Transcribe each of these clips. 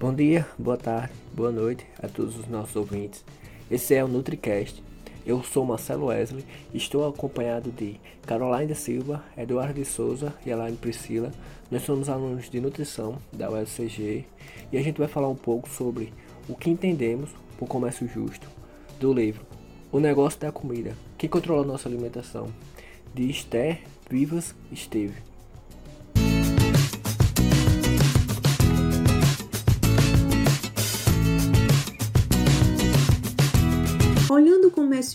Bom dia, boa tarde, boa noite a todos os nossos ouvintes. Esse é o NutriCast. Eu sou Marcelo Wesley, estou acompanhado de Caroline da Silva, Eduardo de Souza e Elaine Priscila. Nós somos alunos de nutrição da UFCG e a gente vai falar um pouco sobre o que entendemos por comércio justo do livro O Negócio da Comida, que controla nossa alimentação, de Esther Vivas Esteve.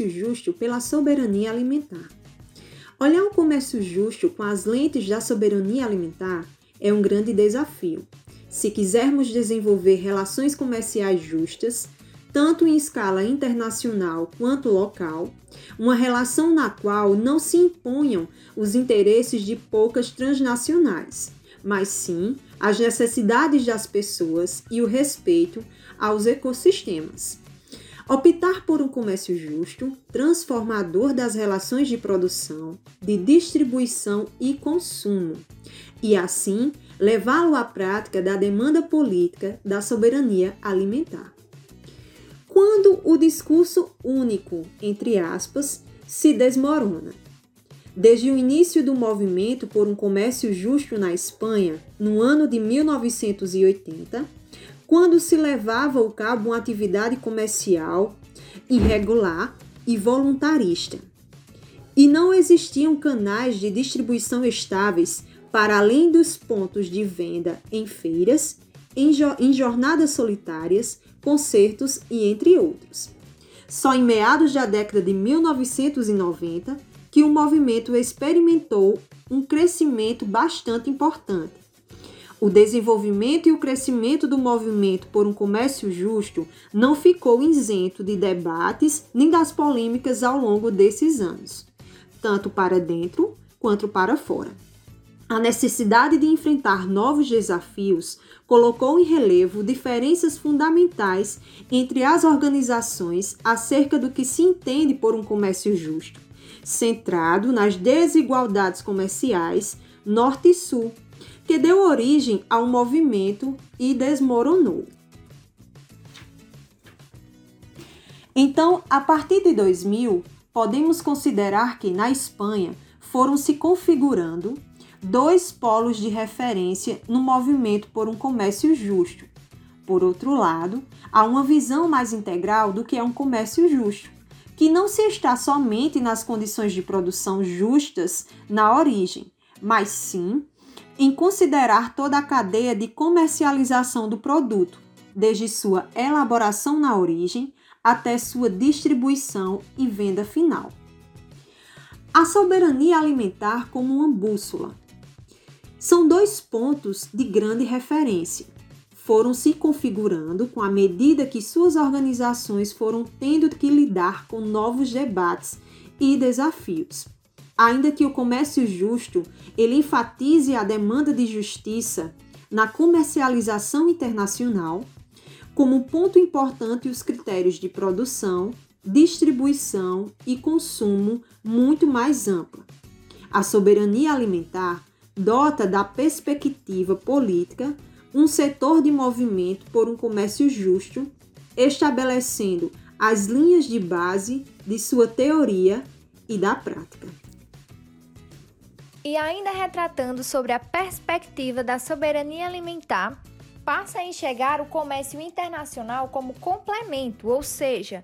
Comércio justo pela soberania alimentar. Olhar o comércio justo com as lentes da soberania alimentar é um grande desafio. Se quisermos desenvolver relações comerciais justas, tanto em escala internacional quanto local, uma relação na qual não se imponham os interesses de poucas transnacionais, mas sim as necessidades das pessoas e o respeito aos ecossistemas. Optar por um comércio justo, transformador das relações de produção, de distribuição e consumo, e assim levá-lo à prática da demanda política da soberania alimentar. Quando o discurso único, entre aspas, se desmorona. Desde o início do movimento por um comércio justo na Espanha, no ano de 1980, quando se levava ao cabo uma atividade comercial irregular e voluntarista. E não existiam canais de distribuição estáveis para além dos pontos de venda em feiras, em, jo em jornadas solitárias, concertos e entre outros. Só em meados da década de 1990 que o movimento experimentou um crescimento bastante importante o desenvolvimento e o crescimento do movimento por um comércio justo não ficou isento de debates nem das polêmicas ao longo desses anos, tanto para dentro quanto para fora. A necessidade de enfrentar novos desafios colocou em relevo diferenças fundamentais entre as organizações acerca do que se entende por um comércio justo, centrado nas desigualdades comerciais norte e sul que deu origem a um movimento e desmoronou. Então, a partir de 2000, podemos considerar que na Espanha foram se configurando dois polos de referência no movimento por um comércio justo. Por outro lado, há uma visão mais integral do que é um comércio justo, que não se está somente nas condições de produção justas na origem, mas sim em considerar toda a cadeia de comercialização do produto, desde sua elaboração na origem até sua distribuição e venda final. A soberania alimentar como uma bússola. São dois pontos de grande referência. Foram se configurando com a medida que suas organizações foram tendo que lidar com novos debates e desafios. Ainda que o comércio justo ele enfatize a demanda de justiça na comercialização internacional, como ponto importante os critérios de produção, distribuição e consumo muito mais ampla. A soberania alimentar dota da perspectiva política um setor de movimento por um comércio justo, estabelecendo as linhas de base de sua teoria e da prática. E ainda retratando sobre a perspectiva da soberania alimentar, passa a enxergar o comércio internacional como complemento, ou seja,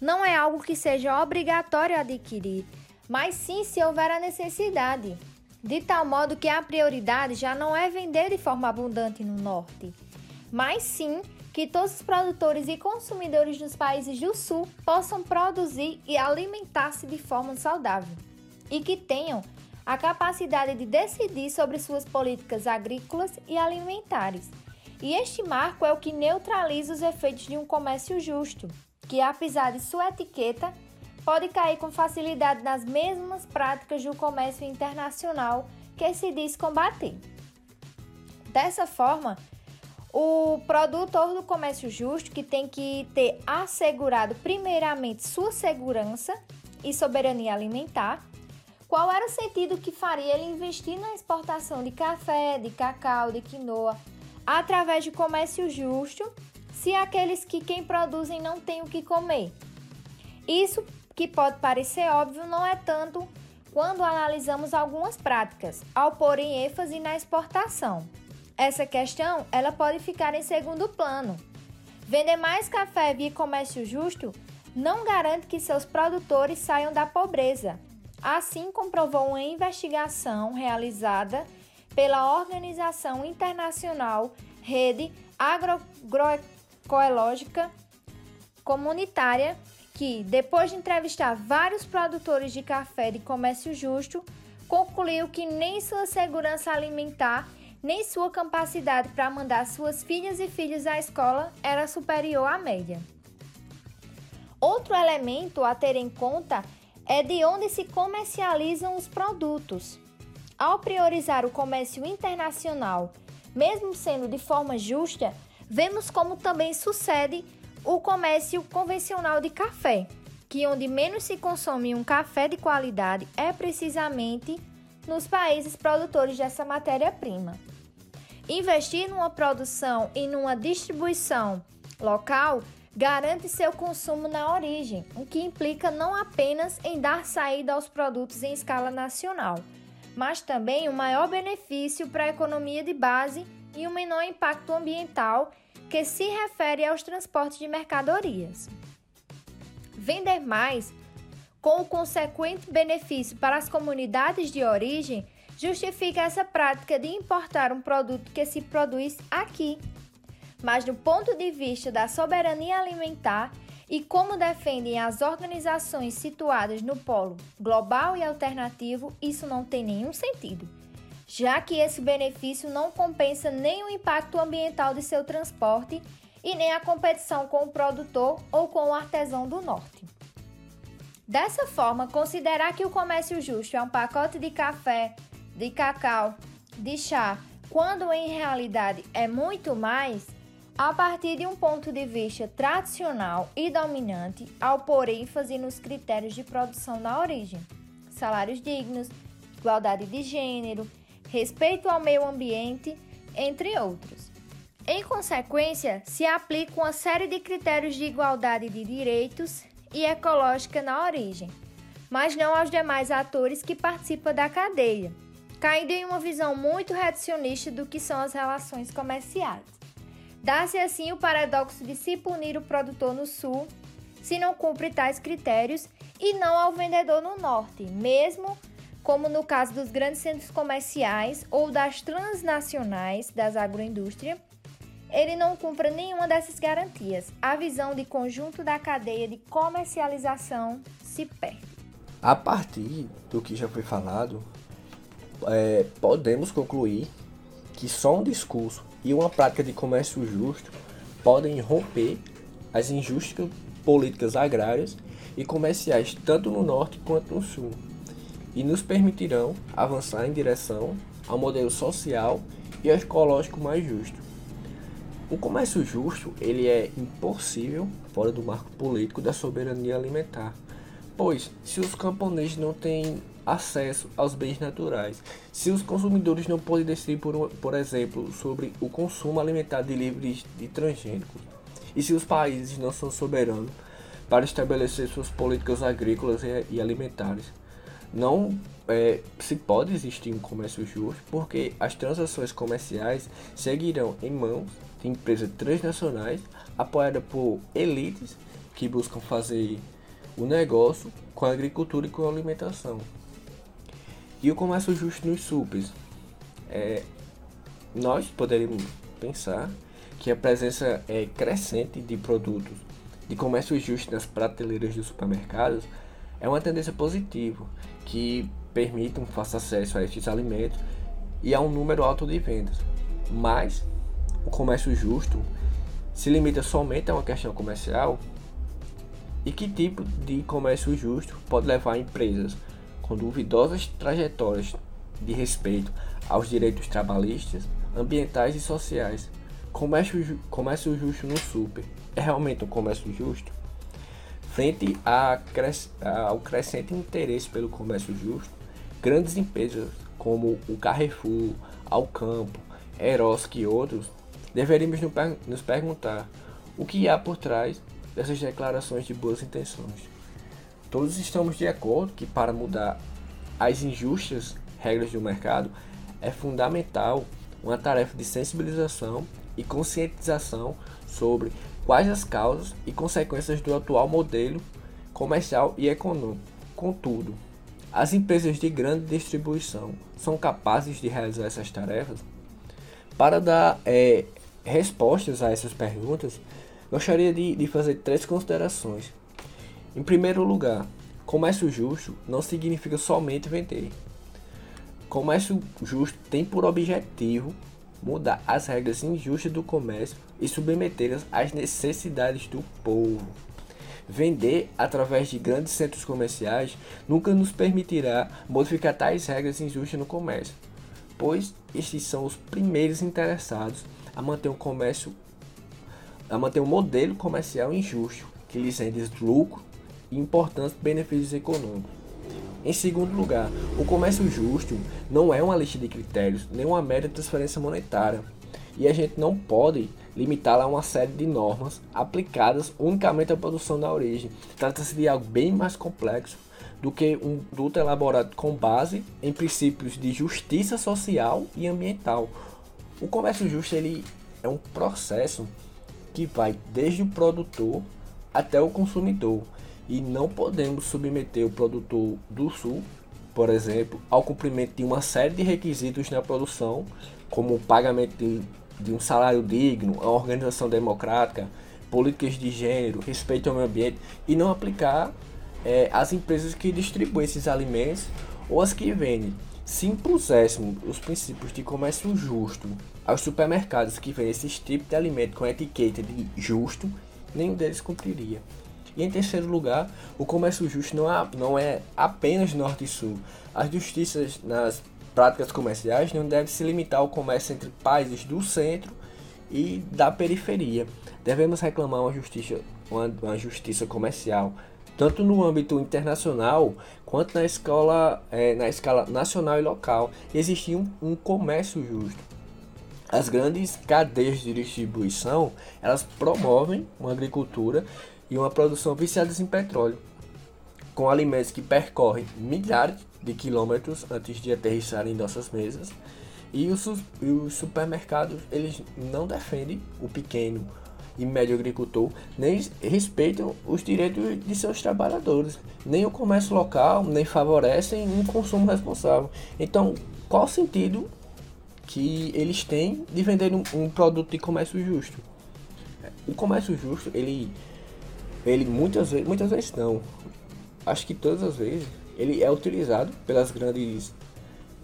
não é algo que seja obrigatório adquirir, mas sim se houver a necessidade, de tal modo que a prioridade já não é vender de forma abundante no norte, mas sim que todos os produtores e consumidores dos países do sul possam produzir e alimentar-se de forma saudável e que tenham a capacidade de decidir sobre suas políticas agrícolas e alimentares. E este marco é o que neutraliza os efeitos de um comércio justo, que apesar de sua etiqueta, pode cair com facilidade nas mesmas práticas do comércio internacional que se diz combater. Dessa forma, o produtor do comércio justo, que tem que ter assegurado primeiramente sua segurança e soberania alimentar, qual era o sentido que faria ele investir na exportação de café, de cacau, de quinoa, através de comércio justo, se aqueles que quem produzem não têm o que comer. Isso que pode parecer óbvio não é tanto quando analisamos algumas práticas, ao pôr em ênfase na exportação. Essa questão ela pode ficar em segundo plano. Vender mais café via comércio justo não garante que seus produtores saiam da pobreza. Assim comprovou uma investigação realizada pela Organização Internacional Rede Agroecológica Comunitária, que, depois de entrevistar vários produtores de café de comércio justo, concluiu que nem sua segurança alimentar nem sua capacidade para mandar suas filhas e filhos à escola era superior à média. Outro elemento a ter em conta é de onde se comercializam os produtos. Ao priorizar o comércio internacional, mesmo sendo de forma justa, vemos como também sucede o comércio convencional de café, que onde menos se consome um café de qualidade é precisamente nos países produtores dessa matéria-prima. Investir numa produção e numa distribuição local garante seu consumo na origem, o que implica não apenas em dar saída aos produtos em escala nacional, mas também um maior benefício para a economia de base e um menor impacto ambiental que se refere aos transportes de mercadorias. Vender mais, com o consequente benefício para as comunidades de origem, justifica essa prática de importar um produto que se produz aqui mas do ponto de vista da soberania alimentar e como defendem as organizações situadas no polo global e alternativo, isso não tem nenhum sentido, já que esse benefício não compensa nem o impacto ambiental de seu transporte e nem a competição com o produtor ou com o artesão do norte. Dessa forma, considerar que o comércio justo é um pacote de café, de cacau, de chá, quando em realidade é muito mais, a partir de um ponto de vista tradicional e dominante, ao pôr ênfase nos critérios de produção na origem, salários dignos, igualdade de gênero, respeito ao meio ambiente, entre outros. Em consequência, se aplica uma série de critérios de igualdade de direitos e ecológica na origem, mas não aos demais atores que participam da cadeia, caindo em uma visão muito reducionista do que são as relações comerciais. Dá-se assim o paradoxo de se punir o produtor no sul se não cumpre tais critérios e não ao vendedor no norte, mesmo como no caso dos grandes centros comerciais ou das transnacionais das agroindústrias, ele não cumpra nenhuma dessas garantias. A visão de conjunto da cadeia de comercialização se perde. A partir do que já foi falado, é, podemos concluir que só um discurso e uma prática de comércio justo podem romper as injustas políticas agrárias e comerciais tanto no norte quanto no sul e nos permitirão avançar em direção ao modelo social e ecológico mais justo. O comércio justo ele é impossível fora do marco político da soberania alimentar, pois se os camponeses não têm acesso aos bens naturais. Se os consumidores não podem decidir, por, por exemplo, sobre o consumo alimentar de livres de transgênicos, e se os países não são soberanos para estabelecer suas políticas agrícolas e, alimentares, não é, se pode existir um comércio justo, porque as transações comerciais seguirão em mãos de empresas transnacionais apoiadas por elites que buscam fazer o negócio com a agricultura e com a alimentação. E o comércio justo nos supers. É, nós poderíamos pensar que a presença é crescente de produtos de comércio justo nas prateleiras dos supermercados é uma tendência positiva que permite um fácil acesso a estes alimentos e a um número alto de vendas. Mas o comércio justo se limita somente a uma questão comercial? E que tipo de comércio justo pode levar empresas com duvidosas trajetórias de respeito aos direitos trabalhistas, ambientais e sociais. Comércio, comércio justo no super é realmente um comércio justo? Frente a, ao crescente interesse pelo comércio justo, grandes empresas como o Carrefour, Alcampo, Erosk e outros deveríamos nos perguntar o que há por trás dessas declarações de boas intenções. Todos estamos de acordo que para mudar as injustas regras do mercado é fundamental uma tarefa de sensibilização e conscientização sobre quais as causas e consequências do atual modelo comercial e econômico. Contudo, as empresas de grande distribuição são capazes de realizar essas tarefas? Para dar é, respostas a essas perguntas, gostaria de, de fazer três considerações. Em primeiro lugar, comércio justo não significa somente vender. Comércio justo tem por objetivo mudar as regras injustas do comércio e submetê-las às necessidades do povo. Vender através de grandes centros comerciais nunca nos permitirá modificar tais regras injustas no comércio, pois estes são os primeiros interessados a manter um comércio a manter um modelo comercial injusto que lhes rende lucro e importantes benefícios econômicos. Em segundo lugar, o comércio justo não é uma lista de critérios, nem uma mera transferência monetária. E a gente não pode limitá-la a uma série de normas aplicadas unicamente à produção da origem. Trata-se de algo bem mais complexo do que um produto elaborado com base em princípios de justiça social e ambiental. O comércio justo ele é um processo que vai desde o produtor até o consumidor e não podemos submeter o produtor do Sul, por exemplo, ao cumprimento de uma série de requisitos na produção, como o pagamento de, de um salário digno, a organização democrática, políticas de gênero, respeito ao meio ambiente, e não aplicar é, às empresas que distribuem esses alimentos ou as que vendem. Se impuséssemos os princípios de comércio justo aos supermercados que vendem esses tipos de alimento com etiqueta de justo, nenhum deles cumpriria. E em terceiro lugar, o comércio justo não é, não é apenas norte e sul. As justiças nas práticas comerciais não devem se limitar ao comércio entre países do centro e da periferia. Devemos reclamar uma justiça, uma, uma justiça comercial tanto no âmbito internacional quanto na escola é, na escala nacional e local existir um, um, comércio justo as grandes cadeias de distribuição elas promovem uma agricultura e uma produção viciada em petróleo, com alimentos que percorrem milhares de quilômetros antes de aterrissarem em nossas mesas. E os, e os supermercados eles não defendem o pequeno e médio agricultor, nem respeitam os direitos de seus trabalhadores, nem o comércio local, nem favorecem um consumo responsável. Então, qual o sentido que eles têm de vender um, um produto de comércio justo? O comércio justo, ele ele muitas vezes, muitas vezes não, acho que todas as vezes, ele é utilizado pelas grandes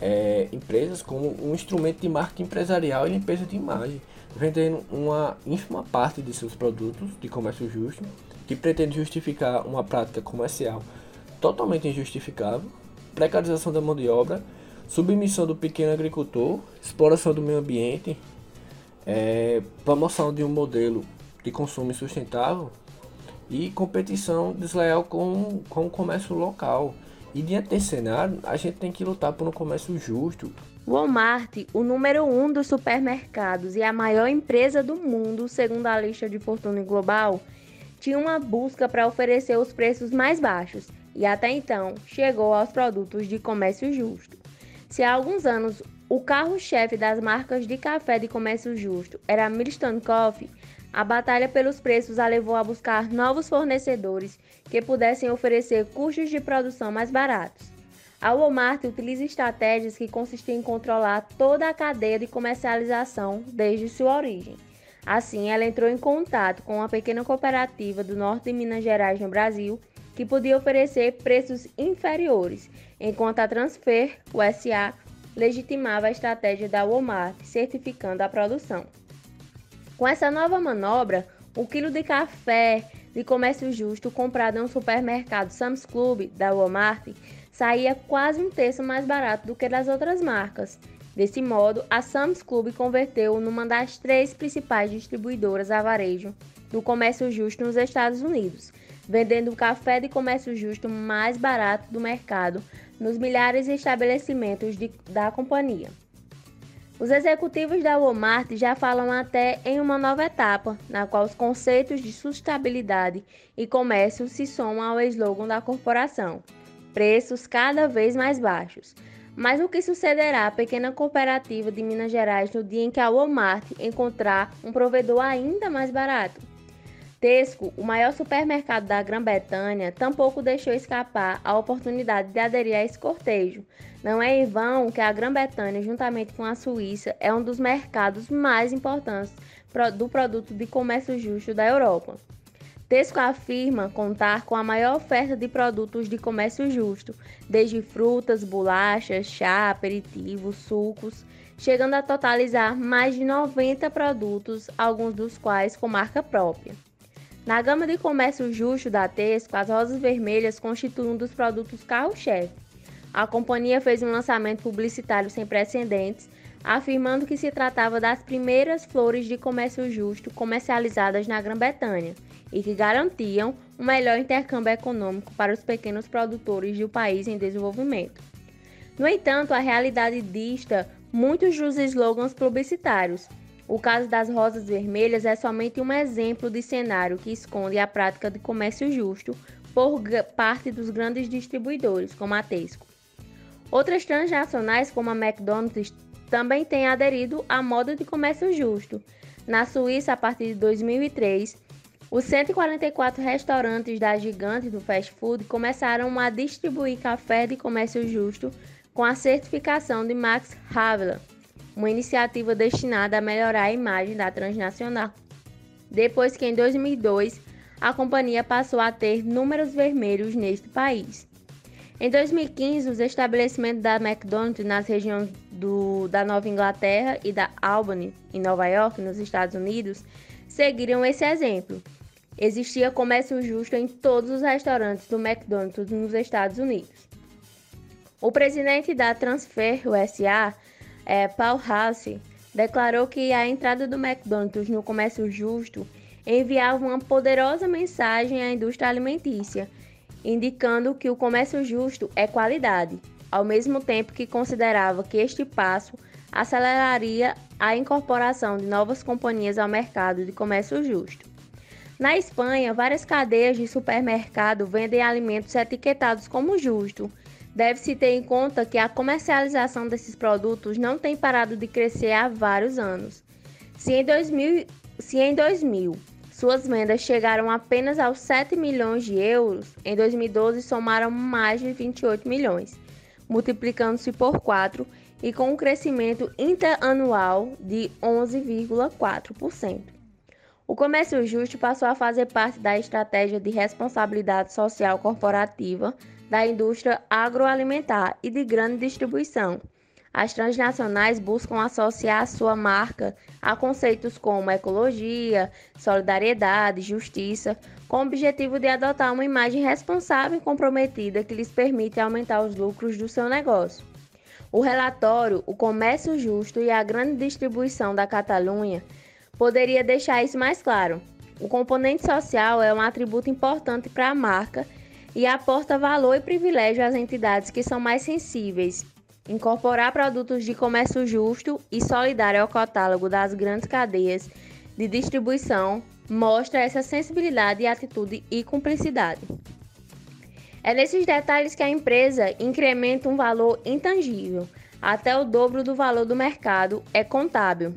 é, empresas como um instrumento de marketing empresarial e limpeza de imagem, vendendo uma ínfima parte de seus produtos de comércio justo, que pretende justificar uma prática comercial totalmente injustificável, precarização da mão de obra, submissão do pequeno agricultor, exploração do meio ambiente, é, promoção de um modelo de consumo sustentável e competição desleal com, com o comércio local. E diante desse cenário, a gente tem que lutar por um comércio justo. Walmart, o número um dos supermercados e a maior empresa do mundo, segundo a lista de fortuna global, tinha uma busca para oferecer os preços mais baixos e até então chegou aos produtos de comércio justo. Se há alguns anos o carro-chefe das marcas de café de comércio justo era Milestone Coffee, a batalha pelos preços a levou a buscar novos fornecedores que pudessem oferecer custos de produção mais baratos. A Walmart utiliza estratégias que consistem em controlar toda a cadeia de comercialização desde sua origem. Assim, ela entrou em contato com uma pequena cooperativa do norte de Minas Gerais, no Brasil, que podia oferecer preços inferiores, enquanto a Transfer, USA, legitimava a estratégia da Walmart, certificando a produção. Com essa nova manobra, o quilo de café de comércio justo comprado em um supermercado Sam's Club da Walmart saía quase um terço mais barato do que das outras marcas. Desse modo, a Sam's Club converteu numa das três principais distribuidoras a varejo do comércio justo nos Estados Unidos, vendendo o café de comércio justo mais barato do mercado nos milhares de estabelecimentos de, da companhia. Os executivos da Walmart já falam até em uma nova etapa, na qual os conceitos de sustentabilidade e comércio se somam ao slogan da corporação: preços cada vez mais baixos. Mas o que sucederá à pequena cooperativa de Minas Gerais no dia em que a Walmart encontrar um provedor ainda mais barato? Tesco, o maior supermercado da Grã-Bretanha, tampouco deixou escapar a oportunidade de aderir a esse cortejo. Não é em vão que a Grã-Bretanha, juntamente com a Suíça, é um dos mercados mais importantes do produto de comércio justo da Europa. Tesco afirma contar com a maior oferta de produtos de comércio justo, desde frutas, bolachas, chá, aperitivos, sucos, chegando a totalizar mais de 90 produtos, alguns dos quais com marca própria. Na gama de comércio justo da Tesco, as rosas vermelhas constituem um dos produtos carro-chefe. A companhia fez um lançamento publicitário sem precedentes, afirmando que se tratava das primeiras flores de comércio justo comercializadas na Grã-Bretanha e que garantiam um melhor intercâmbio econômico para os pequenos produtores do país em desenvolvimento. No entanto, a realidade dista muitos dos slogans publicitários. O caso das rosas vermelhas é somente um exemplo de cenário que esconde a prática de comércio justo por parte dos grandes distribuidores, como a Tesco. Outras transnacionais, como a McDonald's, também têm aderido à moda de comércio justo. Na Suíça, a partir de 2003, os 144 restaurantes da gigante do fast food começaram a distribuir café de comércio justo com a certificação de Max Havelaar uma iniciativa destinada a melhorar a imagem da transnacional. Depois que em 2002 a companhia passou a ter números vermelhos neste país. Em 2015, os estabelecimentos da McDonald's nas regiões do, da Nova Inglaterra e da Albany, em Nova York, nos Estados Unidos, seguiram esse exemplo. Existia comércio justo em todos os restaurantes do McDonald's nos Estados Unidos. O presidente da Transfer USA é, Paul House declarou que a entrada do McDonald's no comércio justo enviava uma poderosa mensagem à indústria alimentícia, indicando que o comércio justo é qualidade, ao mesmo tempo que considerava que este passo aceleraria a incorporação de novas companhias ao mercado de comércio justo. Na Espanha, várias cadeias de supermercado vendem alimentos etiquetados como justo, Deve-se ter em conta que a comercialização desses produtos não tem parado de crescer há vários anos. Se em 2000, se em 2000 suas vendas chegaram apenas aos 7 milhões de euros, em 2012 somaram mais de 28 milhões, multiplicando-se por 4 e com um crescimento interanual de 11,4%. O comércio justo passou a fazer parte da estratégia de responsabilidade social corporativa da indústria agroalimentar e de grande distribuição. As transnacionais buscam associar sua marca a conceitos como ecologia, solidariedade, justiça, com o objetivo de adotar uma imagem responsável e comprometida que lhes permite aumentar os lucros do seu negócio. O relatório O Comércio Justo e a Grande Distribuição da Catalunha poderia deixar isso mais claro. O componente social é um atributo importante para a marca e aporta valor e privilégio às entidades que são mais sensíveis. Incorporar produtos de comércio justo e solidário ao catálogo das grandes cadeias de distribuição mostra essa sensibilidade atitude e cumplicidade. É nesses detalhes que a empresa incrementa um valor intangível, até o dobro do valor do mercado é contábil.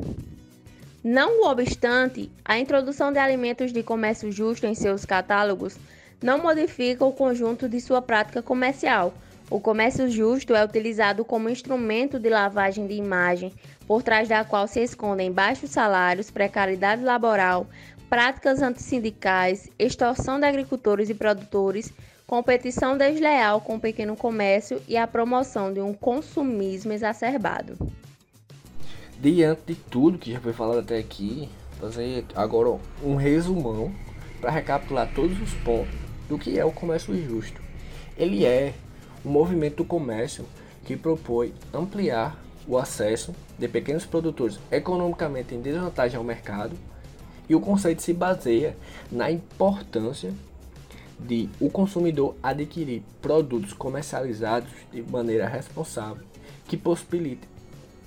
Não obstante, a introdução de alimentos de comércio justo em seus catálogos não modifica o conjunto de sua prática comercial. O comércio justo é utilizado como instrumento de lavagem de imagem, por trás da qual se escondem baixos salários, precariedade laboral, práticas antissindicais, extorsão de agricultores e produtores, competição desleal com o pequeno comércio e a promoção de um consumismo exacerbado. Diante de tudo que já foi falado até aqui, fazer agora um resumão para recapitular todos os pontos do que é o comércio justo. Ele é um movimento do comércio que propõe ampliar o acesso de pequenos produtores economicamente em desvantagem ao mercado e o conceito se baseia na importância de o consumidor adquirir produtos comercializados de maneira responsável que possibilite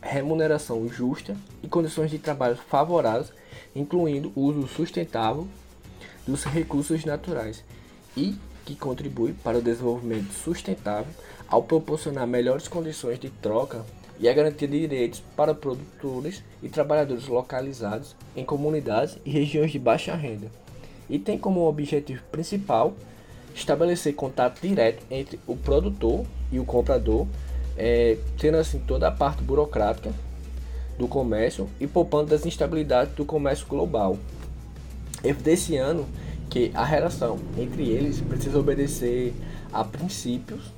remuneração justa e condições de trabalho favoráveis, incluindo o uso sustentável dos recursos naturais e que contribui para o desenvolvimento sustentável ao proporcionar melhores condições de troca e a garantia de direitos para produtores e trabalhadores localizados em comunidades e regiões de baixa renda. E tem como objetivo principal estabelecer contato direto entre o produtor e o comprador, é, tendo assim toda a parte burocrática do comércio e poupando das instabilidades do comércio global. Ano que a relação entre eles precisa obedecer a princípios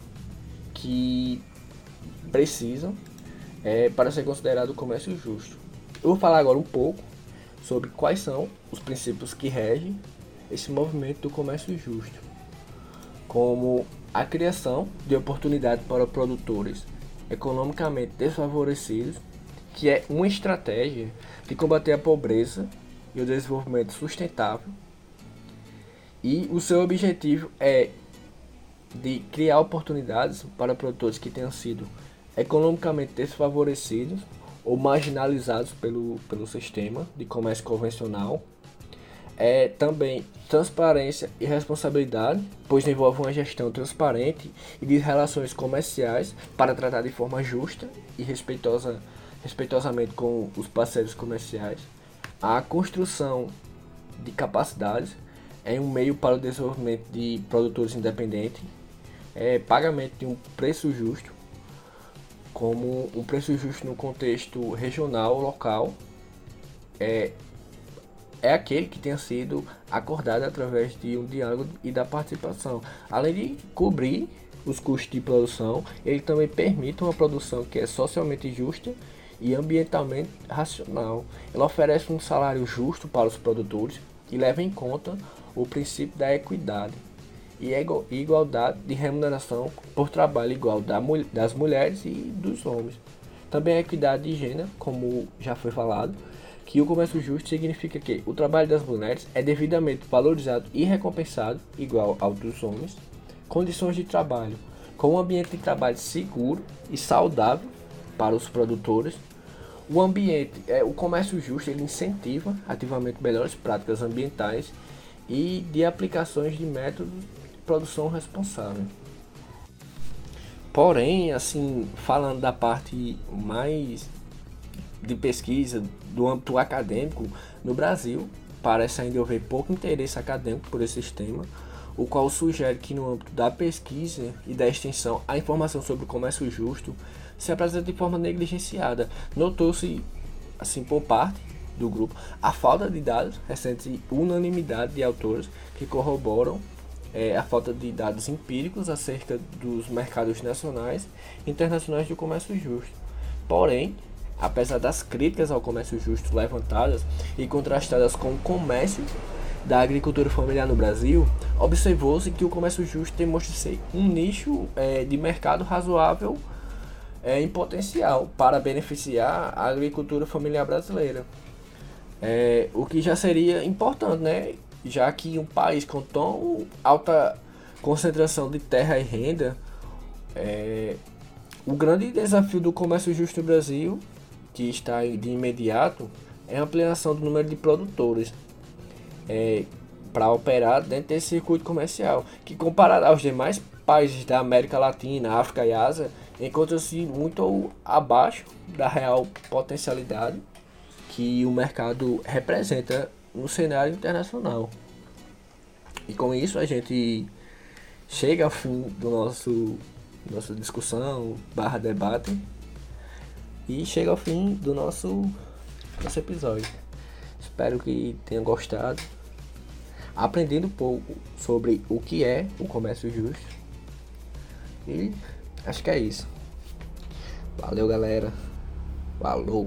que precisam é, para ser considerado comércio justo. Eu vou falar agora um pouco sobre quais são os princípios que regem esse movimento do comércio justo, como a criação de oportunidades para produtores economicamente desfavorecidos, que é uma estratégia de combater a pobreza e o desenvolvimento sustentável e o seu objetivo é de criar oportunidades para produtores que tenham sido economicamente desfavorecidos ou marginalizados pelo, pelo sistema de comércio convencional. É também transparência e responsabilidade, pois envolve uma gestão transparente e de relações comerciais para tratar de forma justa e respeitosa, respeitosamente com os parceiros comerciais. A construção de capacidades é um meio para o desenvolvimento de produtores independentes, é pagamento de um preço justo, como um preço justo no contexto regional, local, é, é aquele que tenha sido acordado através de um diálogo e da participação. Além de cobrir os custos de produção, ele também permite uma produção que é socialmente justa e ambientalmente racional. Ele oferece um salário justo para os produtores e leva em conta o princípio da equidade e igualdade de remuneração por trabalho igual das mulheres e dos homens. Também a equidade de gênero, como já foi falado, que o comércio justo significa que o trabalho das mulheres é devidamente valorizado e recompensado igual ao dos homens. Condições de trabalho, com um ambiente de trabalho seguro e saudável para os produtores. O ambiente, é, o comércio justo, ele incentiva ativamente melhores práticas ambientais e de aplicações de métodos de produção responsável. Porém, assim, falando da parte mais de pesquisa do âmbito acadêmico, no Brasil parece ainda haver pouco interesse acadêmico por esse tema, o qual sugere que no âmbito da pesquisa e da extensão a informação sobre o comércio justo se apresenta de forma negligenciada. Notou-se, assim, por parte do grupo, a falta de dados recentes e unanimidade de autores que corroboram é, a falta de dados empíricos acerca dos mercados nacionais e internacionais do comércio justo. Porém, apesar das críticas ao comércio justo levantadas e contrastadas com o comércio da agricultura familiar no Brasil, observou-se que o comércio justo demonstra ser um nicho é, de mercado razoável é, em potencial para beneficiar a agricultura familiar brasileira. É, o que já seria importante, né? Já que um país com tão alta concentração de terra e renda, é, o grande desafio do comércio justo no Brasil, que está de imediato, é a ampliação do número de produtores é, para operar dentro desse circuito comercial, que comparado aos demais países da América Latina, África e Ásia, encontra-se muito abaixo da real potencialidade que o mercado representa no cenário internacional. E com isso a gente chega ao fim do nosso nossa discussão barra debate e chega ao fim do nosso nosso episódio. Espero que tenham gostado, aprendendo um pouco sobre o que é o comércio justo. E acho que é isso. Valeu, galera. Falou.